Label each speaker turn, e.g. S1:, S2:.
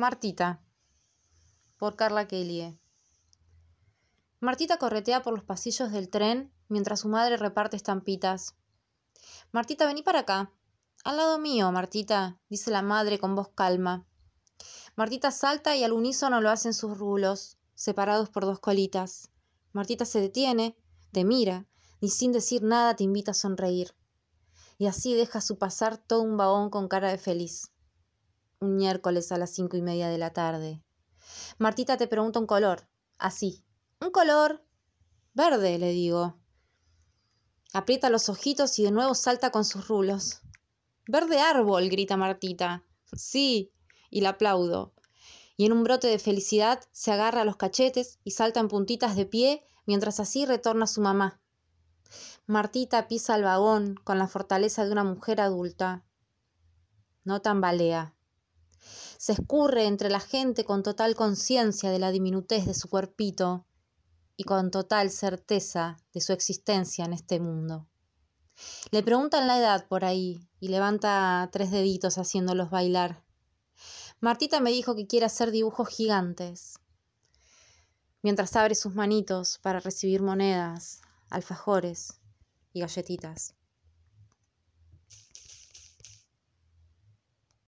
S1: Martita, por Carla Kelly. Martita corretea por los pasillos del tren mientras su madre reparte estampitas. Martita, vení para acá. Al lado mío, Martita, dice la madre con voz calma. Martita salta y al unísono lo hacen sus rulos, separados por dos colitas. Martita se detiene, te mira, y sin decir nada te invita a sonreír. Y así deja su pasar todo un vagón con cara de feliz un miércoles a las cinco y media de la tarde. Martita te pregunta un color, así. Un color verde, le digo. Aprieta los ojitos y de nuevo salta con sus rulos. Verde árbol, grita Martita. Sí, y la aplaudo. Y en un brote de felicidad se agarra a los cachetes y salta en puntitas de pie mientras así retorna su mamá. Martita pisa el vagón con la fortaleza de una mujer adulta. No tambalea se escurre entre la gente con total conciencia de la diminutez de su cuerpito y con total certeza de su existencia en este mundo. Le preguntan la edad por ahí y levanta tres deditos haciéndolos bailar. Martita me dijo que quiere hacer dibujos gigantes, mientras abre sus manitos para recibir monedas, alfajores y galletitas.